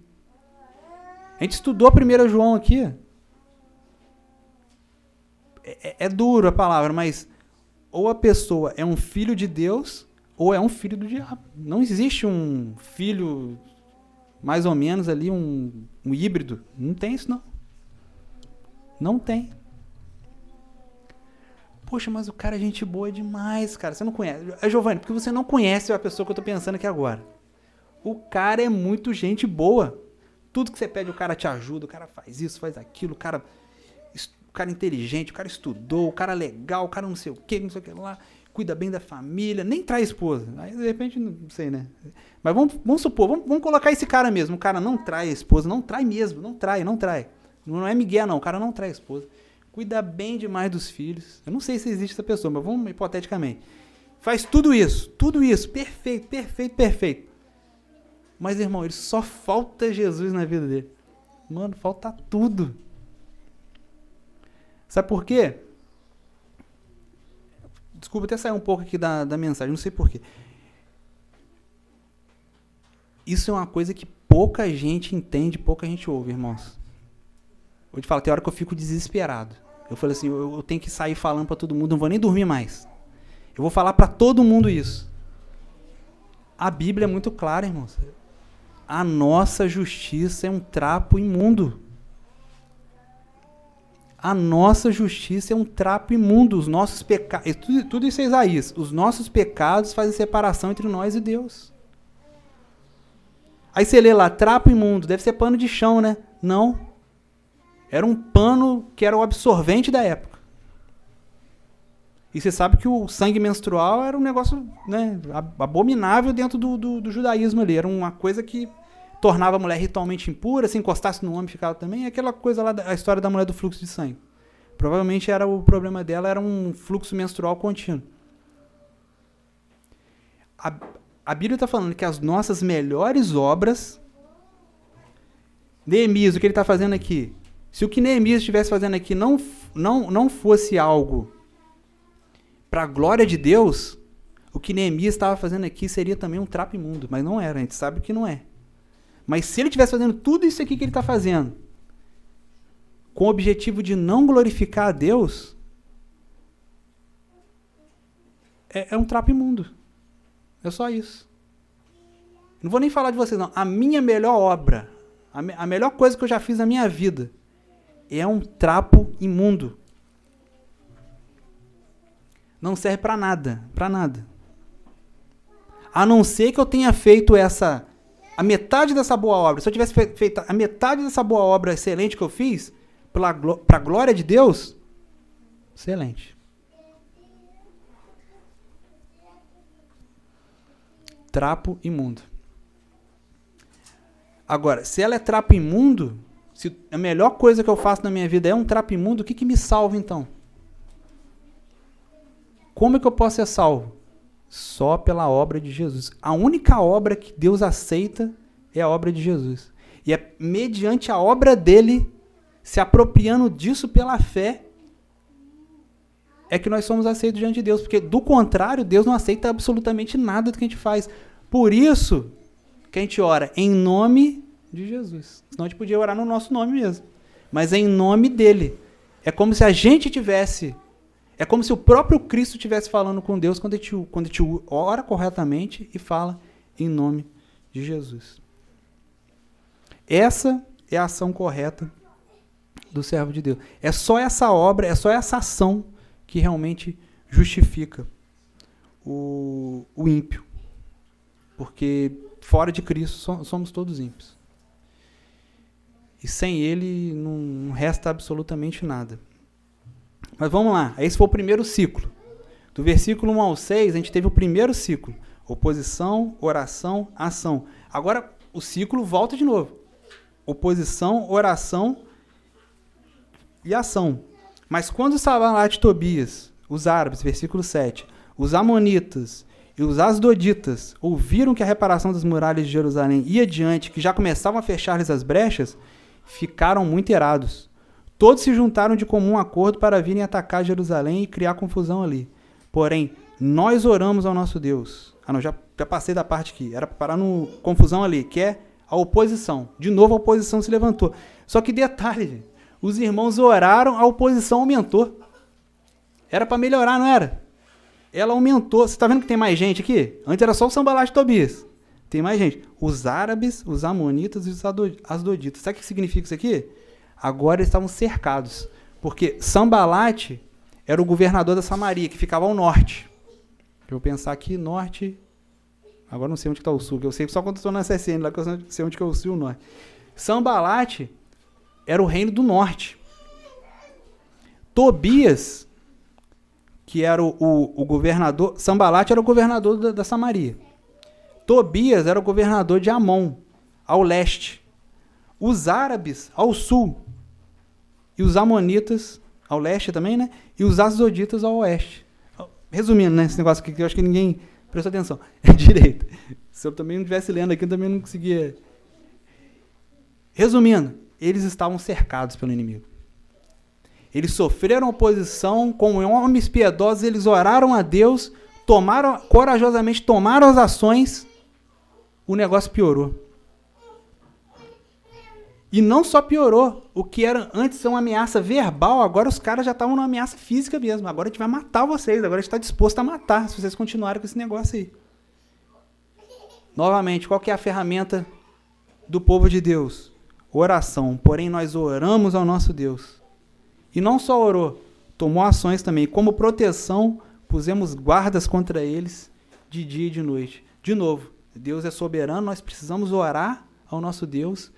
A gente estudou a primeira João aqui. É, duro a palavra, mas ou a pessoa é um filho de Deus ou é um filho do diabo. Não existe um filho mais ou menos ali, um, um híbrido. Não tem isso, não. Não tem. Poxa, mas o cara é gente boa demais, cara. Você não conhece. É Giovanni, porque você não conhece a pessoa que eu tô pensando aqui agora. O cara é muito gente boa. Tudo que você pede, o cara te ajuda, o cara faz isso, faz aquilo, o cara. O cara inteligente, o cara estudou, o cara legal, o cara não sei o que, não sei o que lá, cuida bem da família, nem traz esposa. Aí de repente, não sei, né? Mas vamos, vamos supor, vamos, vamos colocar esse cara mesmo. O cara não trai a esposa, não trai mesmo, não trai, não trai. Não é Miguel, não, o cara não trai a esposa cuida bem demais dos filhos. Eu não sei se existe essa pessoa, mas vamos hipoteticamente. Faz tudo isso, tudo isso, perfeito, perfeito, perfeito. Mas, irmão, ele só falta Jesus na vida dele. Mano, falta tudo. Sabe por quê? Desculpa até sair um pouco aqui da, da mensagem, não sei porquê. Isso é uma coisa que pouca gente entende, pouca gente ouve, irmãos. Vou te falar, tem hora que eu fico desesperado. Eu falei assim, eu, eu tenho que sair falando para todo mundo, não vou nem dormir mais. Eu vou falar para todo mundo isso. A Bíblia é muito clara, irmãos. A nossa justiça é um trapo imundo. A nossa justiça é um trapo imundo. Os nossos pecados. Tudo, tudo isso é Isaías. Os nossos pecados fazem separação entre nós e Deus. Aí você lê lá, trapo imundo. Deve ser pano de chão, né? Não. Era um pano que era o absorvente da época. E você sabe que o sangue menstrual era um negócio né, abominável dentro do, do, do, judaísmo ali. Era uma coisa que tornava a mulher ritualmente impura, se encostasse no homem ficava também. Aquela coisa lá, a história da mulher do fluxo de sangue. Provavelmente era o problema dela era um fluxo menstrual contínuo. A, a Bíblia está falando que as nossas melhores obras. Neemias, o que ele está fazendo aqui? Se o que Neemias estivesse fazendo aqui não, não, não fosse algo para a glória de Deus, o que Neemias estava fazendo aqui seria também um trapo imundo. Mas não era, a gente sabe que não é. Mas se ele estivesse fazendo tudo isso aqui que ele está fazendo, com o objetivo de não glorificar a Deus, é, é um trapo imundo. É só isso. Não vou nem falar de vocês, não. A minha melhor obra, a, me, a melhor coisa que eu já fiz na minha vida, é um trapo imundo. Não serve para nada, para nada. A não ser que eu tenha feito essa a metade dessa boa obra. Se eu tivesse feito a metade dessa boa obra excelente que eu fiz para a glória de Deus, excelente. Trapo imundo. Agora, se ela é trapo imundo, se a melhor coisa que eu faço na minha vida é um trapo imundo, o que, que me salva então? Como é que eu posso ser salvo? Só pela obra de Jesus. A única obra que Deus aceita é a obra de Jesus. E é mediante a obra dele, se apropriando disso pela fé, é que nós somos aceitos diante de Deus, porque do contrário, Deus não aceita absolutamente nada do que a gente faz. Por isso que a gente ora em nome de Jesus. Senão a gente podia orar no nosso nome mesmo. Mas é em nome dele. É como se a gente tivesse. É como se o próprio Cristo estivesse falando com Deus quando a, gente, quando a gente ora corretamente e fala em nome de Jesus. Essa é a ação correta do servo de Deus. É só essa obra, é só essa ação que realmente justifica o, o ímpio. Porque fora de Cristo somos todos ímpios. E sem ele não resta absolutamente nada. Mas vamos lá, esse foi o primeiro ciclo. Do versículo 1 ao 6, a gente teve o primeiro ciclo: oposição, oração, ação. Agora o ciclo volta de novo: oposição, oração e ação. Mas quando Sabalat e Tobias, os árabes, versículo 7, os amonitas e os asdoditas ouviram que a reparação das muralhas de Jerusalém ia adiante, que já começavam a fechar-lhes as brechas, ficaram muito irados. Todos se juntaram de comum acordo para virem atacar Jerusalém e criar confusão ali. Porém, nós oramos ao nosso Deus. Ah, não, já, já passei da parte aqui. Era para parar no confusão ali, que é a oposição. De novo, a oposição se levantou. Só que detalhe, os irmãos oraram, a oposição aumentou. Era para melhorar, não era? Ela aumentou. Você está vendo que tem mais gente aqui? Antes era só o Sambalat de Tobias. Tem mais gente. Os árabes, os amonitas e os asdoditas. Sabe o que significa isso aqui? Agora estavam cercados. Porque Sambalat era o governador da Samaria, que ficava ao norte. Eu vou pensar aqui, norte. Agora não sei onde está o sul, eu sei só quando estou na CSN, lá que eu sei onde que é o sul e o norte. Sambalat era o reino do norte. Tobias, que era o, o, o governador, Sambalat era o governador da, da, Samaria. Tobias era o governador de Amon, ao leste. Os árabes, ao sul. E os amonitas, ao leste também, né? E os asdoditas, ao oeste. Resumindo, né? Esse negócio aqui que eu acho que ninguém prestou atenção. É direito. Se eu também não estivesse lendo aqui, eu também não conseguia. Resumindo, eles estavam cercados pelo inimigo. Eles sofreram oposição, como homens piedosos, eles oraram a Deus, tomaram corajosamente tomaram as ações, o negócio piorou. E não só piorou, o que era antes uma ameaça verbal, agora os caras já estavam numa ameaça física mesmo. Agora a gente vai matar vocês, agora a gente está disposto a matar se vocês continuarem com esse negócio aí. Novamente, qual que é a ferramenta do povo de Deus? oração. Porém, nós oramos ao nosso Deus. E não só orou, tomou ações também. Como proteção, pusemos guardas contra eles de dia e de noite. De novo, Deus é soberano, nós precisamos orar ao nosso Deus,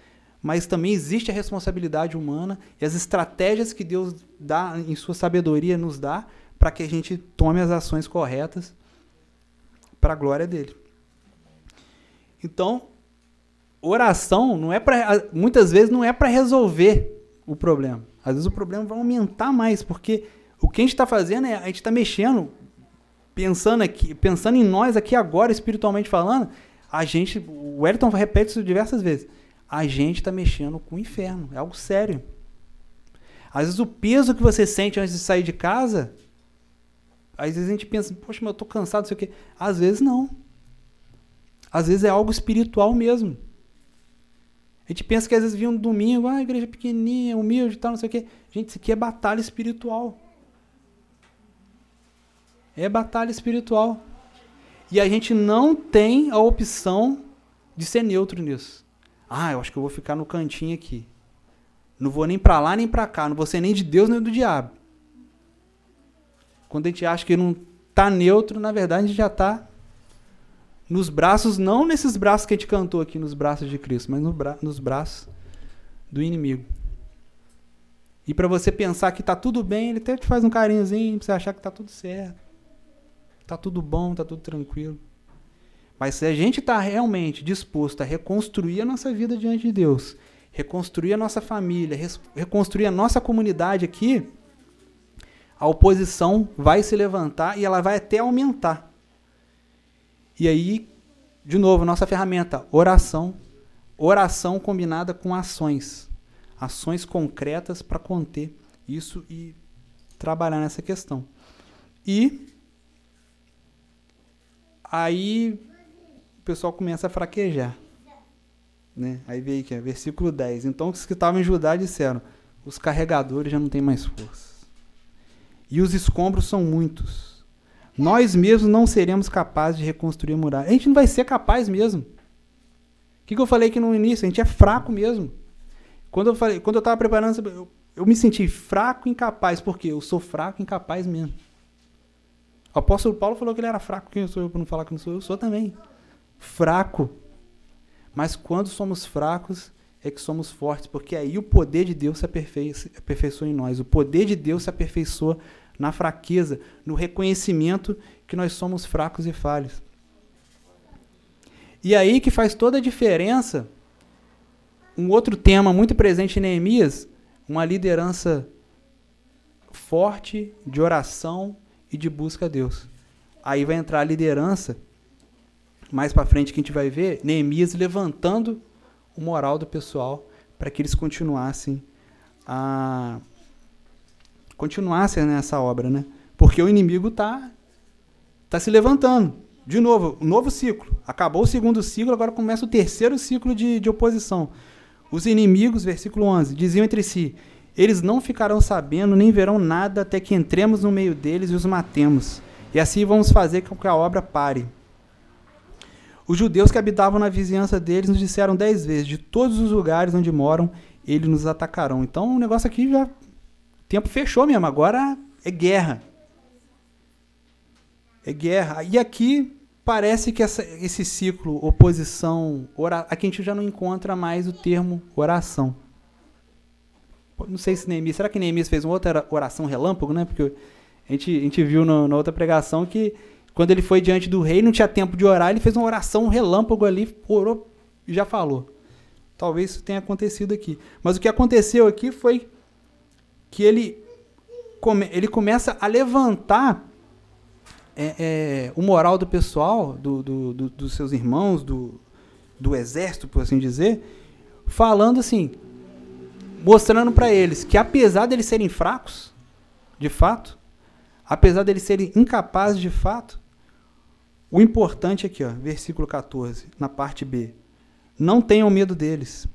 mas também existe a responsabilidade humana e as estratégias que Deus dá em sua sabedoria nos dá para que a gente tome as ações corretas para a glória dele. Então, oração não é para muitas vezes não é para resolver o problema. Às vezes o problema vai aumentar mais, porque o que a gente está fazendo é a gente está mexendo, pensando aqui, pensando em nós aqui agora espiritualmente falando, a gente, o Wellington repete isso diversas vezes, a gente está mexendo com o inferno, é algo sério. Às vezes o peso que você sente antes de sair de casa, às vezes a gente pensa, poxa, mas eu estou cansado, não sei o quê. Às vezes não. Às vezes é algo espiritual mesmo. A gente pensa que às vezes vinha um domingo, ah, igreja pequenininha, humilde e tal, não sei o quê. Gente, isso aqui é batalha espiritual. É batalha espiritual. E a gente não tem a opção de ser neutro nisso. Ah, eu acho que eu vou ficar no cantinho aqui. Não vou nem para lá nem para cá, não vou ser nem de Deus nem do diabo. Quando a gente acha que não tá neutro, na verdade a gente já tá nos braços, não nesses braços que a gente cantou aqui, nos braços de Cristo, mas no bra nos braços do inimigo. E para você pensar que tá tudo bem, ele até te faz um carinhozinho para você achar que tá tudo certo. Tá tudo bom, tá tudo tranquilo. Mas se a gente está realmente disposto a reconstruir a nossa vida diante de Deus, reconstruir a nossa família, reconstruir a nossa comunidade aqui, a oposição vai se levantar e ela vai até aumentar. E aí, de novo, nossa ferramenta, oração. Oração combinada com ações. Ações concretas para conter isso e trabalhar nessa questão. E aí o pessoal começa a fraquejar. Né? Aí veio aqui, versículo 10. Então os que estavam em Judá disseram: os carregadores já não têm mais força. E os escombros são muitos. Nós mesmos não seremos capazes de reconstruir a muralha. A gente não vai ser capaz mesmo. O que, que eu falei aqui no início? A gente é fraco mesmo. Quando eu falei, quando eu estava preparando, eu, eu me senti fraco e incapaz. Por quê? Eu sou fraco e incapaz mesmo. O apóstolo Paulo falou que ele era fraco. Quem sou eu para não falar que não sou? Eu sou também. Fraco. Mas quando somos fracos, é que somos fortes, porque aí o poder de Deus se aperfeiçoa em nós. O poder de Deus se aperfeiçoa na fraqueza, no reconhecimento que nós somos fracos e falhos. E aí que faz toda a diferença um outro tema muito presente em Neemias, uma liderança forte de oração e de busca a Deus. Aí vai entrar a liderança, mais para frente que a gente vai ver, Neemias levantando o moral do pessoal para que eles continuassem a continuassem nessa obra, né? Porque o inimigo tá tá se levantando. De novo, um novo ciclo. Acabou o segundo ciclo, agora começa o terceiro ciclo de, de oposição. Os inimigos, versículo 11, diziam entre si: Eles não ficarão sabendo nem verão nada até que entremos no meio deles e os matemos. E assim vamos fazer com que a obra pare. Os judeus que habitavam na vizinhança deles nos disseram dez vezes: De todos os lugares onde moram, eles nos atacarão. Então o negócio aqui já. O tempo fechou mesmo, agora é guerra. É guerra. E aqui parece que essa, esse ciclo oposição, ora, aqui a gente já não encontra mais o termo oração. Não sei se Neemias, será que Neemias fez uma outra oração relâmpago, né? Porque a gente, a gente viu no, na outra pregação que quando ele foi diante do rei, não tinha tempo de orar, ele fez uma oração relâmpago ali, orou e já falou. Talvez isso tenha acontecido aqui. Mas o que aconteceu aqui foi que ele, come, ele começa a levantar é, é, o moral do pessoal, do, do, do, dos seus irmãos, do, do exército, por assim dizer, falando assim, mostrando para eles que apesar deles serem fracos, de fato, apesar deles serem incapazes de fato, o importante aqui, ó, versículo 14, na parte B. Não tenham medo deles.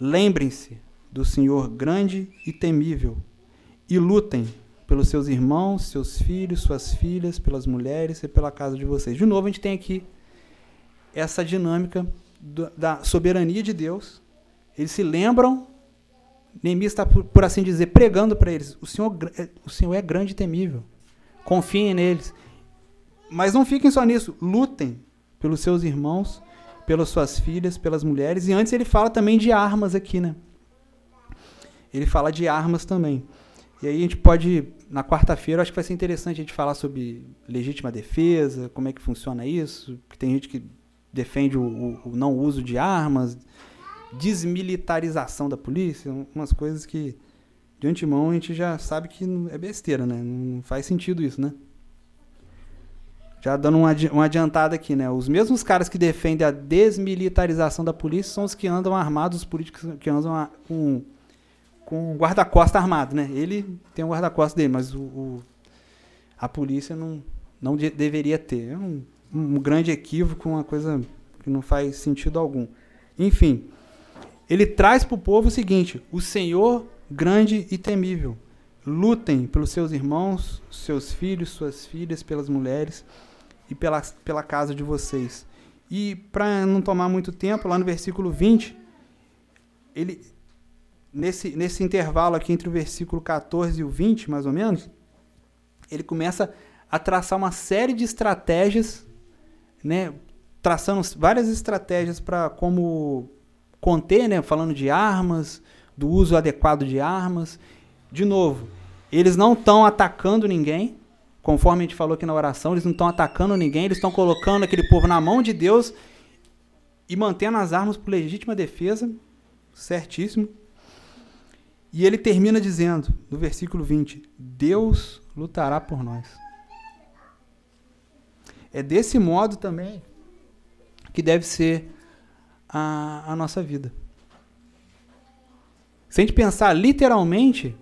Lembrem-se do Senhor grande e temível e lutem pelos seus irmãos, seus filhos, suas filhas, pelas mulheres e pela casa de vocês. De novo, a gente tem aqui essa dinâmica do, da soberania de Deus. Eles se lembram, Neemias está, por, por assim dizer, pregando para eles: o Senhor, é, o Senhor é grande e temível. Confiem neles. Mas não fiquem só nisso, lutem pelos seus irmãos, pelas suas filhas, pelas mulheres. E antes ele fala também de armas aqui, né? Ele fala de armas também. E aí a gente pode, na quarta-feira, acho que vai ser interessante a gente falar sobre legítima defesa, como é que funciona isso, porque tem gente que defende o, o, o não uso de armas, desmilitarização da polícia, umas coisas que de antemão a gente já sabe que é besteira, né? Não faz sentido isso, né? Já dando uma, uma adiantada aqui, né? Os mesmos caras que defendem a desmilitarização da polícia são os que andam armados, os políticos que andam a, com, com guarda-costas armado, né? Ele tem um guarda-costas dele, mas o, o, a polícia não, não de, deveria ter. É um, um grande equívoco, uma coisa que não faz sentido algum. Enfim, ele traz para o povo o seguinte: o Senhor grande e temível. Lutem pelos seus irmãos, seus filhos, suas filhas, pelas mulheres e pela, pela casa de vocês. E para não tomar muito tempo, lá no versículo 20, ele nesse, nesse intervalo aqui entre o versículo 14 e o 20, mais ou menos, ele começa a traçar uma série de estratégias, né, traçando várias estratégias para como conter, né, falando de armas, do uso adequado de armas. De novo, eles não estão atacando ninguém, Conforme a gente falou aqui na oração, eles não estão atacando ninguém, eles estão colocando aquele povo na mão de Deus e mantendo as armas por legítima defesa, certíssimo. E ele termina dizendo, no versículo 20: Deus lutará por nós. É desse modo também que deve ser a, a nossa vida. Se a gente pensar literalmente,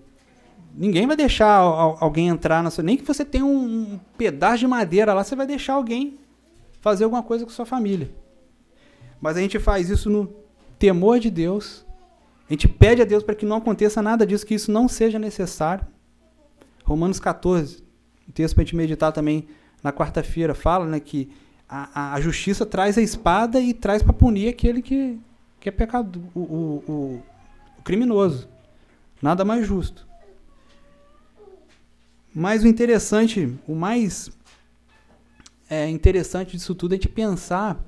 Ninguém vai deixar alguém entrar na sua. Nem que você tenha um pedaço de madeira lá, você vai deixar alguém fazer alguma coisa com sua família. Mas a gente faz isso no temor de Deus. A gente pede a Deus para que não aconteça nada disso, que isso não seja necessário. Romanos 14, o texto para a gente meditar também na quarta-feira, fala né, que a, a, justiça traz a espada e traz para punir aquele que, que é pecado, o, o, o, o criminoso. Nada mais justo. Mas o interessante, o mais é, interessante disso tudo é de pensar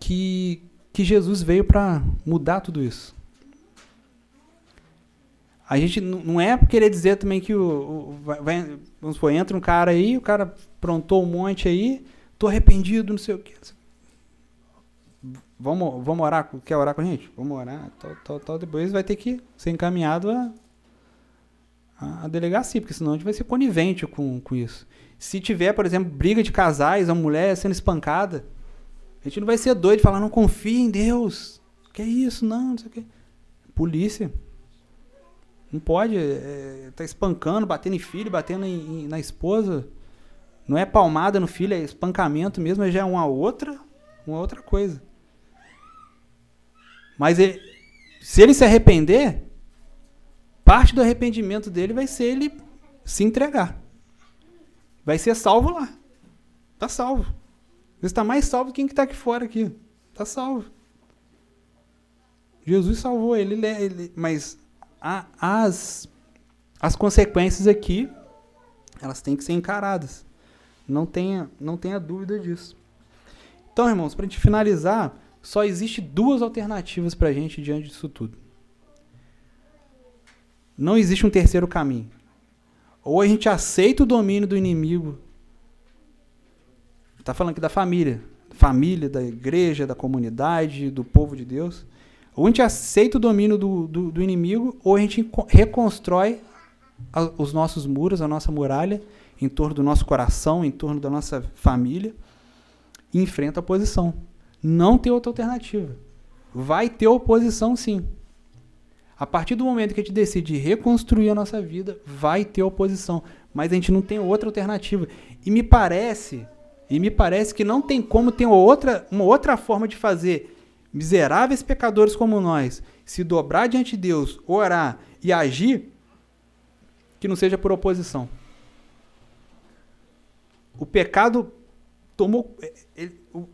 que, que Jesus veio para mudar tudo isso. A gente não é querer dizer também que o, o vai, vamos supor, entra um cara aí, o cara prontou um monte aí, tô arrependido, não sei o quê. Vamos, vamos orar, quer orar com a gente? Vamos orar, tal, tal, tal. Depois vai ter que ser encaminhado a, a, a delegacia, porque senão a gente vai ser conivente com, com isso. Se tiver, por exemplo, briga de casais, uma mulher sendo espancada, a gente não vai ser doido de falar, não confia em Deus. Que é isso? Não, não sei o quê. Polícia. Não pode é, tá espancando, batendo em filho, batendo em, em, na esposa. Não é palmada no filho, é espancamento mesmo, já é uma outra, uma outra coisa. Mas ele, se ele se arrepender, parte do arrependimento dele vai ser ele se entregar. Vai ser salvo lá. Tá salvo. Você está mais salvo que quem está aqui fora aqui. Tá salvo. Jesus salvou ele, ele mas a, as, as consequências aqui, elas têm que ser encaradas. Não tenha, não tenha dúvida disso. Então, irmãos, para a gente finalizar, só existe duas alternativas para a gente diante disso tudo. Não existe um terceiro caminho. Ou a gente aceita o domínio do inimigo. Está falando aqui da família. Família, da igreja, da comunidade, do povo de Deus. Ou a gente aceita o domínio do, do, do inimigo, ou a gente reconstrói a, os nossos muros, a nossa muralha, em torno do nosso coração, em torno da nossa família, e enfrenta a oposição. Não tem outra alternativa. Vai ter oposição, sim. A partir do momento que a gente decide reconstruir a nossa vida, vai ter oposição. Mas a gente não tem outra alternativa. E me parece, e me parece que não tem como ter outra, uma outra forma de fazer miseráveis pecadores como nós, se dobrar diante de Deus, orar e agir, que não seja por oposição. O pecado tomou.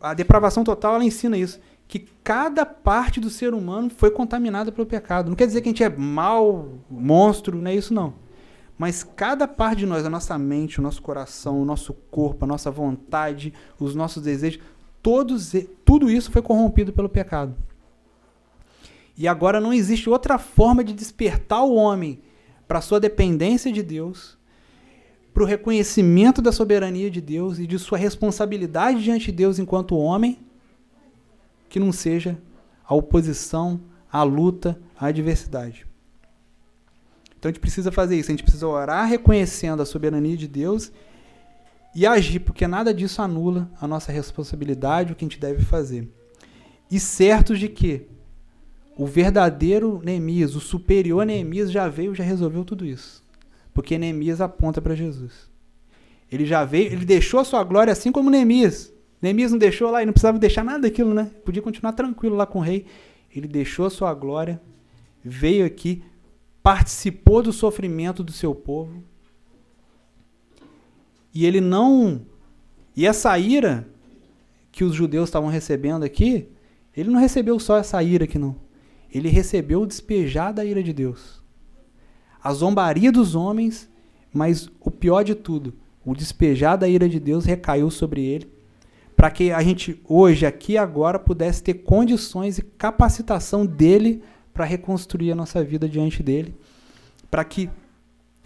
A depravação total ela ensina isso. Que cada parte do ser humano foi contaminada pelo pecado. Não quer dizer que a gente é mal, monstro, não é isso não. Mas cada parte de nós, a nossa mente, o nosso coração, o nosso corpo, a nossa vontade, os nossos desejos, Todos, tudo isso foi corrompido pelo pecado. E agora não existe outra forma de despertar o homem para sua dependência de Deus, para o reconhecimento da soberania de Deus e de sua responsabilidade diante de Deus enquanto homem, que não seja a oposição, a luta, a adversidade. Então a gente precisa fazer isso, a gente precisa orar reconhecendo a soberania de Deus e agir, porque nada disso anula a nossa responsabilidade, o que a gente deve fazer. E certos de que o verdadeiro Neemias, o superior Neemias já veio, já resolveu tudo isso. Porque Neemias aponta para Jesus. Ele já veio, ele deixou a sua glória assim como Neemias. Neemias não deixou lá e não precisava deixar nada daquilo, né? Podia continuar tranquilo lá com o rei. Ele deixou a sua glória, veio aqui, participou do sofrimento do seu povo, e ele não. E essa ira que os judeus estavam recebendo aqui, ele não recebeu só essa ira aqui, não. Ele recebeu o despejar da ira de Deus. A zombaria dos homens, mas o pior de tudo, o despejar da ira de Deus recaiu sobre ele, para que a gente hoje, aqui agora, pudesse ter condições e capacitação dele para reconstruir a nossa vida diante dele, para que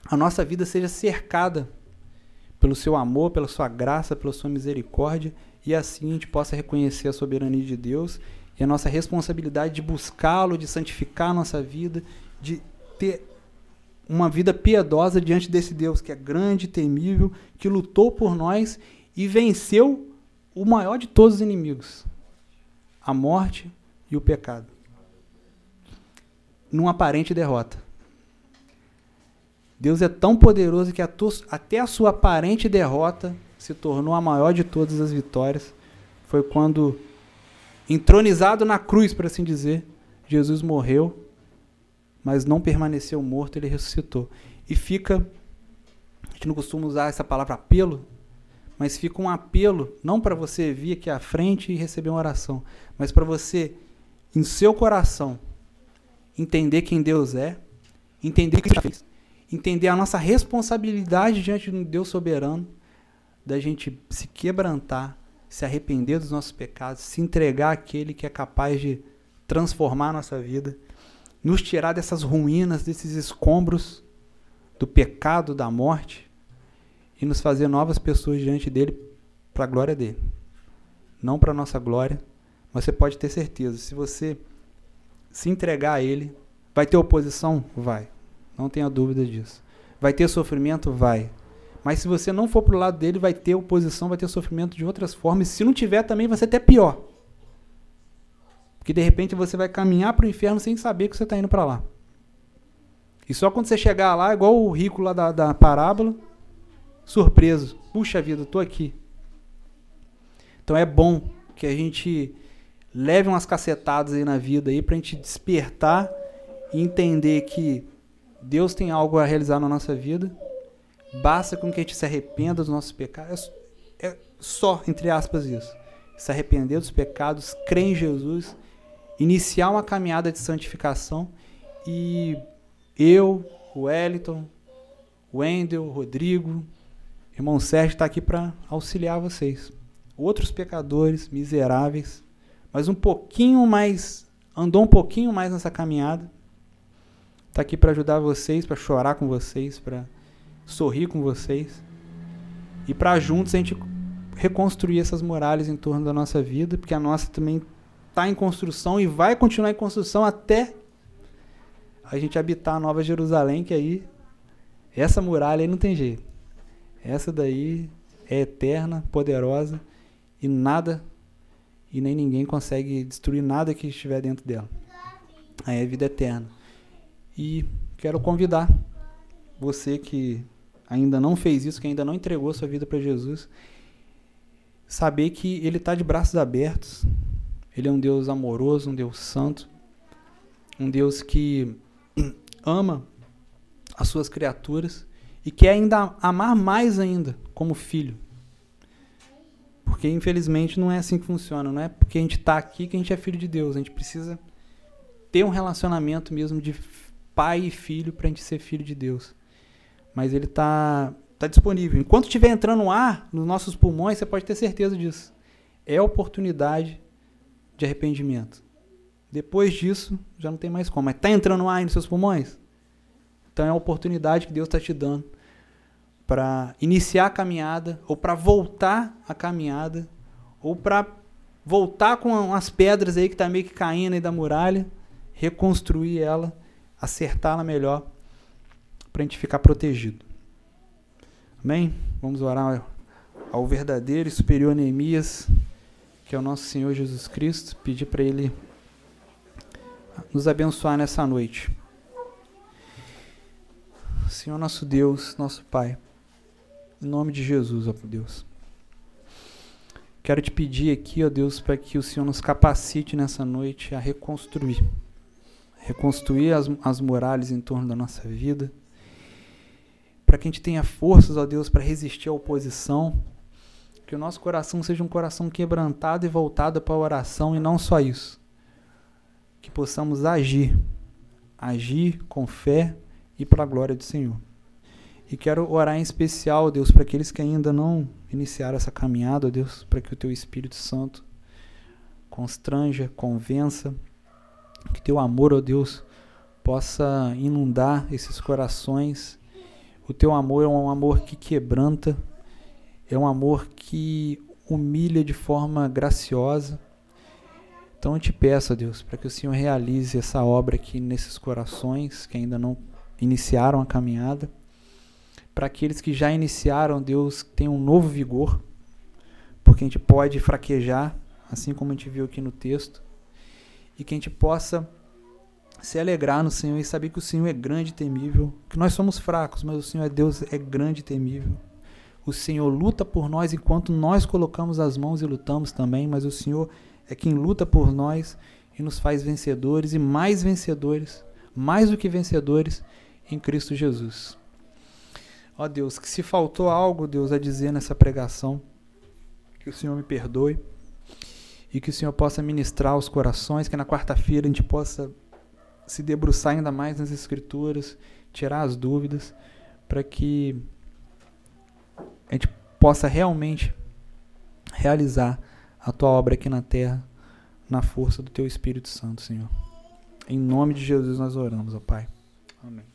a nossa vida seja cercada pelo seu amor, pela sua graça, pela sua misericórdia, e assim a gente possa reconhecer a soberania de Deus e a nossa responsabilidade de buscá-lo, de santificar a nossa vida, de ter uma vida piedosa diante desse Deus que é grande, temível, que lutou por nós e venceu o maior de todos os inimigos, a morte e o pecado, numa aparente derrota. Deus é tão poderoso que até a sua aparente derrota se tornou a maior de todas as vitórias. Foi quando, entronizado na cruz, por assim dizer, Jesus morreu, mas não permaneceu morto, ele ressuscitou. E fica, a gente não costuma usar essa palavra apelo, mas fica um apelo, não para você vir aqui à frente e receber uma oração, mas para você, em seu coração, entender quem Deus é, entender o que ele fez, entender a nossa responsabilidade diante de um Deus soberano, da gente se quebrantar, se arrepender dos nossos pecados, se entregar àquele que é capaz de transformar a nossa vida, nos tirar dessas ruínas, desses escombros do pecado, da morte e nos fazer novas pessoas diante dele para a glória dele. Não para a nossa glória, mas você pode ter certeza, se você se entregar a ele, vai ter oposição? Vai. Não tenha dúvida disso. Vai ter sofrimento? Vai. Mas se você não for pro lado dele, vai ter oposição, vai ter sofrimento de outras formas. E se não tiver também, vai ser até pior. Porque de repente você vai caminhar para o inferno sem saber que você está indo para lá. E só quando você chegar lá, igual o rico lá da, da parábola, surpreso. Puxa vida, estou aqui. Então é bom que a gente leve umas cacetadas aí na vida aí pra gente despertar e entender que Deus tem algo a realizar na nossa vida Basta com que a gente se arrependa dos nossos pecados. É, é só, entre aspas, isso. Se arrepender dos pecados, crer em Jesus, iniciar uma caminhada de santificação e eu, o Wellington, o Wendel, o Rodrigo, irmão Sérgio está aqui para auxiliar vocês. Outros pecadores, miseráveis, mas um pouquinho mais, andou um pouquinho mais nessa caminhada, está aqui para ajudar vocês, para chorar com vocês, para sorrir com vocês e para juntos a gente reconstruir essas muralhas em torno da nossa vida, porque a nossa também está em construção e vai continuar em construção até a gente habitar a Nova Jerusalém, que aí essa muralha aí não tem jeito. Essa daí é eterna, poderosa e nada e nem ninguém consegue destruir nada que estiver dentro dela. Aí é vida eterna. E quero convidar você que ainda não fez isso, que ainda não entregou sua vida para Jesus, saber que Ele está de braços abertos. Ele é um Deus amoroso, um Deus santo, um Deus que ama as suas criaturas e quer ainda amar mais ainda como filho. Porque infelizmente não é assim que funciona, não é porque a gente está aqui que a gente é filho de Deus. A gente precisa ter um relacionamento mesmo de pai e filho para a gente ser filho de Deus mas ele está tá disponível. Enquanto estiver entrando ar nos nossos pulmões, você pode ter certeza disso. É oportunidade de arrependimento. Depois disso, já não tem mais como. Mas está entrando ar nos seus pulmões? Então é a oportunidade que Deus está te dando para iniciar a caminhada, ou para voltar a caminhada, ou para voltar com as pedras aí que está meio que caindo aí da muralha, reconstruir ela, acertá-la melhor para a gente ficar protegido. Amém? Vamos orar ao verdadeiro e superior Neemias, que é o nosso Senhor Jesus Cristo, pedir para Ele nos abençoar nessa noite. Senhor nosso Deus, nosso Pai, em nome de Jesus, ó Deus. Quero te pedir aqui, ó Deus, para que o Senhor nos capacite nessa noite a reconstruir. Reconstruir as, as muralhas em torno da nossa vida para que a gente tenha forças, ó Deus, para resistir à oposição. Que o nosso coração seja um coração quebrantado e voltado para a oração e não só isso. Que possamos agir, agir com fé e para a glória do Senhor. E quero orar em especial, Deus, para aqueles que ainda não iniciaram essa caminhada, Deus, para que o teu Espírito Santo constranja, convença, que teu amor, ó Deus, possa inundar esses corações o teu amor é um amor que quebranta, é um amor que humilha de forma graciosa. Então eu te peço, Deus, para que o Senhor realize essa obra aqui nesses corações que ainda não iniciaram a caminhada. Para aqueles que já iniciaram, Deus, tenham um novo vigor, porque a gente pode fraquejar, assim como a gente viu aqui no texto, e que a gente possa se alegrar no Senhor e saber que o Senhor é grande e temível, que nós somos fracos, mas o Senhor é Deus, é grande e temível. O Senhor luta por nós enquanto nós colocamos as mãos e lutamos também, mas o Senhor é quem luta por nós e nos faz vencedores e mais vencedores, mais do que vencedores em Cristo Jesus. Ó Deus, que se faltou algo, Deus, a dizer nessa pregação, que o Senhor me perdoe e que o Senhor possa ministrar os corações, que na quarta-feira a gente possa se debruçar ainda mais nas Escrituras, tirar as dúvidas, para que a gente possa realmente realizar a tua obra aqui na terra, na força do teu Espírito Santo, Senhor. Em nome de Jesus nós oramos, ó Pai. Amém.